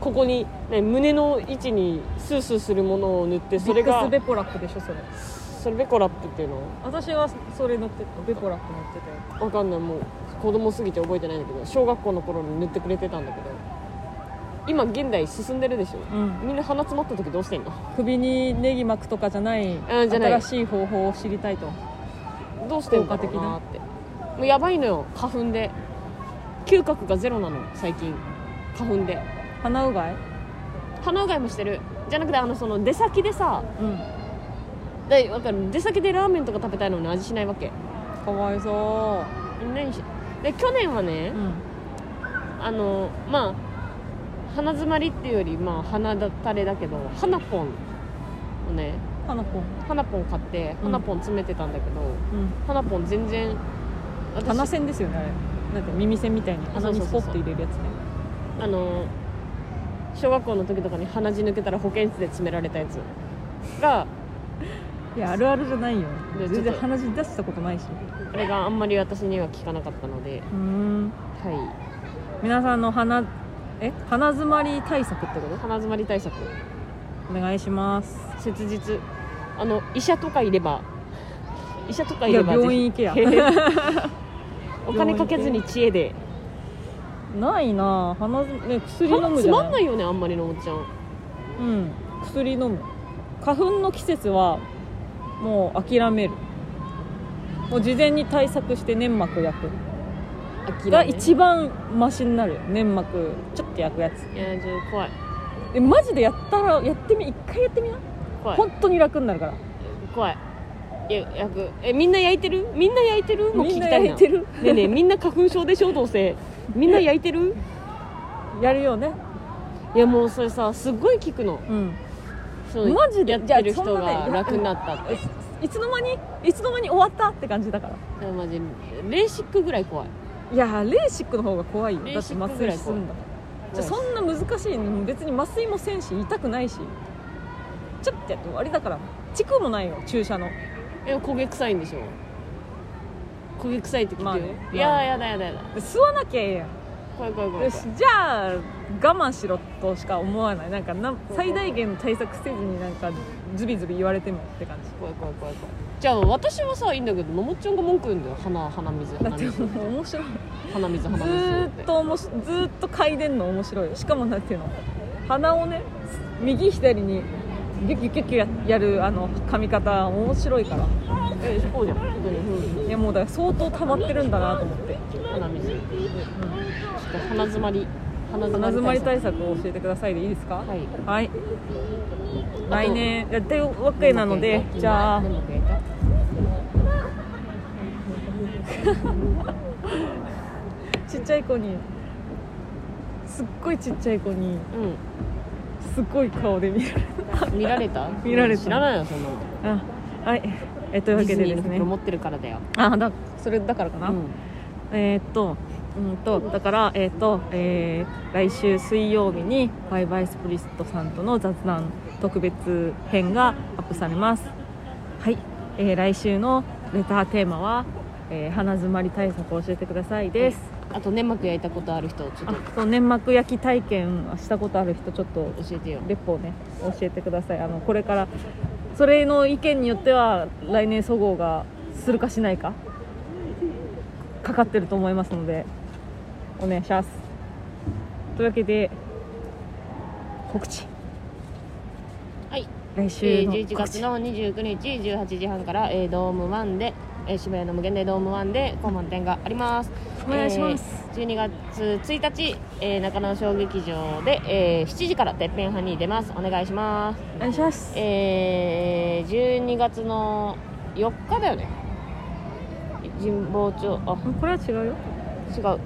ここに、ね、胸の位置にスースーするものを塗ってそそれれががベポラップでしょそれ。それベコラップっていうの？私はそれ乗ってた。ベポラップ乗ってたよ。わかんない。もう子供すぎて覚えてないんだけど小学校の頃に塗ってくれてたんだけど。今現代進んでるでしょ？うん。みんな鼻詰まった時どうしてんの？首にネギ巻くとかじゃないゃない。新しい方法を知りたいと。どうしてんだろうなって。もうやばいのよ花粉で嗅覚がゼロなの最近。花粉で。鼻うがい？鼻うがいもしてる。じゃなくてあのその出先でさうん。でわかる？出先でラーメンとか食べたいのに味しないわけ。かわいそ何しで去年はねう、うん。あのまあ鼻詰まりっていうよりまあ鼻だたれだけど鼻ポンをね花ぽん鼻ポン買ってうん鼻ポン詰めてたんだけど、うん。鼻ポン全然私鼻栓ですよねあれなんて耳栓みたいに鼻にスポッて入れるやつね。あの小学校の時とかに鼻血抜けたら保健室で詰められたやつが。いやあるあるじゃないよ。で全然鼻血出したことないし。あれがあんまり私には効かなかったので。うーん。は皆さんの鼻え？鼻詰まり対策ってこい鼻詰まり対策。とお願いします。切実。あの医者とかいれば。医者とかいれば。病院行けや お金かけずに知恵で。ないな。鼻ずね薬飲むつじゃなまんないいよねあんまりのもっちゃん。うん。薬飲む。花粉の季節はもう諦める。もう事前に対策して粘膜焼く。が諦め一番マシになる。粘膜ちょっと焼くやつ。いやちょっと怖い。えマジでやったらやってみ一回やってみな。怖い。本当に楽になるから。怖い焼くえみんな焼いてる？みんな焼いてる？もう聞みんなきたいな。焼いてる？ねえねえみんな花粉症でしょ？どうせ。みんな焼いてる？やるよね。いやもうそれさすっごい聞くの。うん。そうマジで？やってる人が楽になったって。いつの間に？いつの間に終わったって感じだから。マジレーシックぐらい怖い。いやレーシックの方が怖いよ。だって麻酔するんだじゃあそんな難しいの別に麻酔もせんし痛くないし。ちょっとやって終わりだから。チクもないよ注射のえ焦げ臭いんでしょ。焦げ臭いって聞くよ、まあね。いややだやだやだ。で吸わなきゃええやん。怖い怖い怖い怖い。よしじゃあ我慢しろとしか思わない。なんかな最大限の対策せずになんかズビズビ言われてもって感じ。怖い怖い怖い怖い。じゃあ私はさいいんだけどのもっちゃんが文句言うんだよ。鼻鼻水。だって鼻水。もう面白い。鼻水ず鼻水。ーっとおもしずーっと嗅いでんの面白い。しかもなんていうの。鼻をね右左にギュッギュッギュッギュややるあの噛み方面白いから。えそうじゃん。本当にうんいやもうだから相当溜まってるんだなと思って、鼻水。ちょっと鼻詰まり鼻鼻詰まり対策策を教えてくださいでいいですか？はい。はい。来年。やってるわけなのでじゃあ ちっちゃい子に。すっごいちっちゃい子に。うすっごい顔で見られ 見られた？見られた。知らないよそんなの。あはい。えというわけでディズニーですねの袋持ってるからだよ。あだそれだからかな、うん。えーっとうんとだからえーっと、えー来週水曜日にバイバイスプリストさんとの雑談特別編がアップされます。はい、えー来週のレターテーマは、えー鼻詰まり対策を教えてくださいです、あと粘膜焼いたことある人ちょっあとそう粘膜焼き体験したことある人ちょっと教えてよ。レポをね教えてください。あのこれからそれの意見によっては来年そごうがするかしないかかかってると思いますのでお願いします。というわけで告知。はい。来えー週の11告知。月の29日18時半から、えードーム1で、えー渋谷の無限大ドーム1でコマン展があります。お願いします、えー12月1日、えー中野小劇場で、えー7時からてっぺん派に出ます。お願いします。お願いします。えー12月の4日だよね。神保町あこれは違うよ。違う。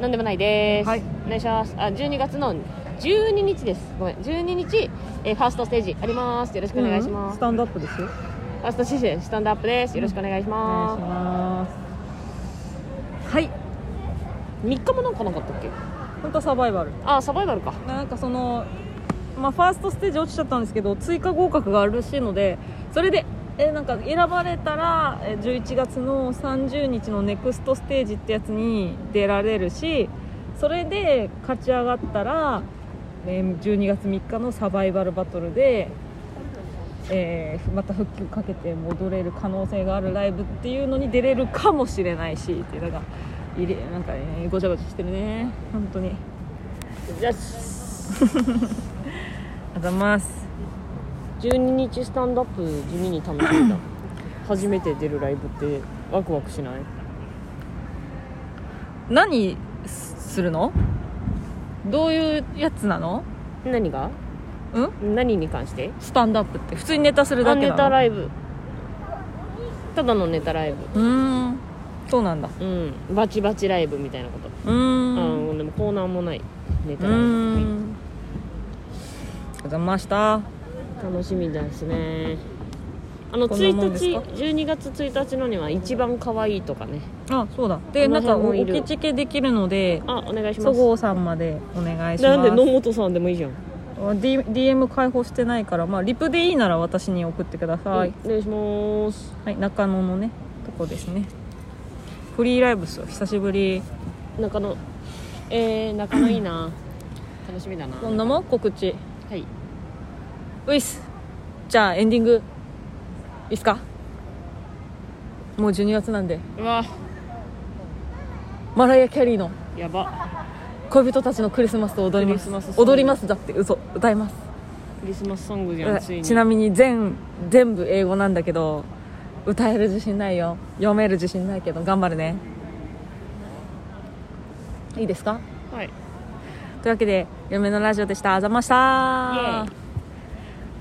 なんでもないです、はい。お願いします。あ12月の12日です。ごめん。12日、えーファーストステージあります。よろしくお願いします、うん。スタンドアップですよファーストステージスタンドアップですよろしくお願いしお願いしまますはいす3日もなんかなかったっけ本当サバイバルあサバイバルかなんかその、まあ、ファーストステージ落ちちゃったんですけど追加合格があるらしいのでそれでえなんか選ばれたらえ11月の30日のネクストステージってやつに出られるしそれで勝ち上がったら、えー12月3日のサバイバルバトルで、えーまた復帰をかけて戻れる可能性があるライブっていうのに出れるかもしれないしっていうのが入れなんか、ね、ごちゃごちゃしてるね。本当に。じゃあありがとうございます12日スタンドアップ地味に楽しみだ。初めて出るライブってワクワクしない？何するの？どういうやつなの？何が？うん？何に関して？スタンドアップって普通にネタするだあネけなの？タライブ。ただのネタライブ。うーん。そうなんだ。うん。バチバチライブみたいなこと。うーん。うん。でもコーナーもないネうタライブ、ーはいん。ありがとうございました。楽しみですね。あのこんなもん1日ですか？12月1日のには一番可愛いとかね。あそうだ。でこのなんかお辺もいる。おきちけできるのであお願いします。そごうさんまでお願いしなんでます野本さんでもいいじゃん D DM 開放してないから、まあ、リプでいいなら私に送ってください、お願いします。はい、中野のねとこですね。フリーライブっすよ久しぶり。中野。えー、中野いいな。楽しみだな。こんなもん？告知。はい。ウィス。じゃあエンディング。いいっすか？もう12月なんで。うわ。マライア・キャリーの。やば恋人たちのクリスマスを踊ります。踊ります。だって嘘。歌います。クリスマスソングじゃんちなみに全全部英語なんだけど歌える自信ないよ。読める自信ないけど頑張るね。いいですか？はい。というわけで嫁のラジオでした。あざました。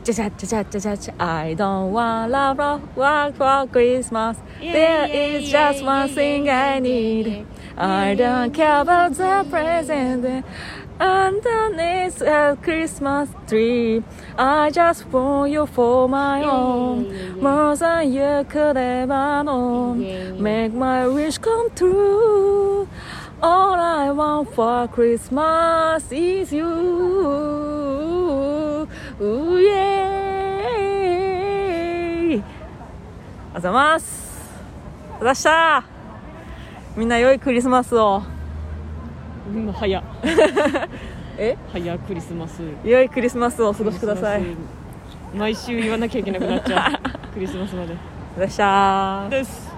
じゃじゃじゃじゃじゃじゃ。I don't want love love work for Christmas. There is just one thing I need I don't care about the present underneath a Christmas tree I just want you for my own more than you could ever know Make my wish come true All I want for Christmas is you. Ooh, yeah. あざます。あざした。 みんな良いクリスマスを。うん早。っ え？早っクリスマス。良いクリスマスをお過ごしください。毎週言わなきゃいけなくなっちゃう。クリスマスまで。あざした。です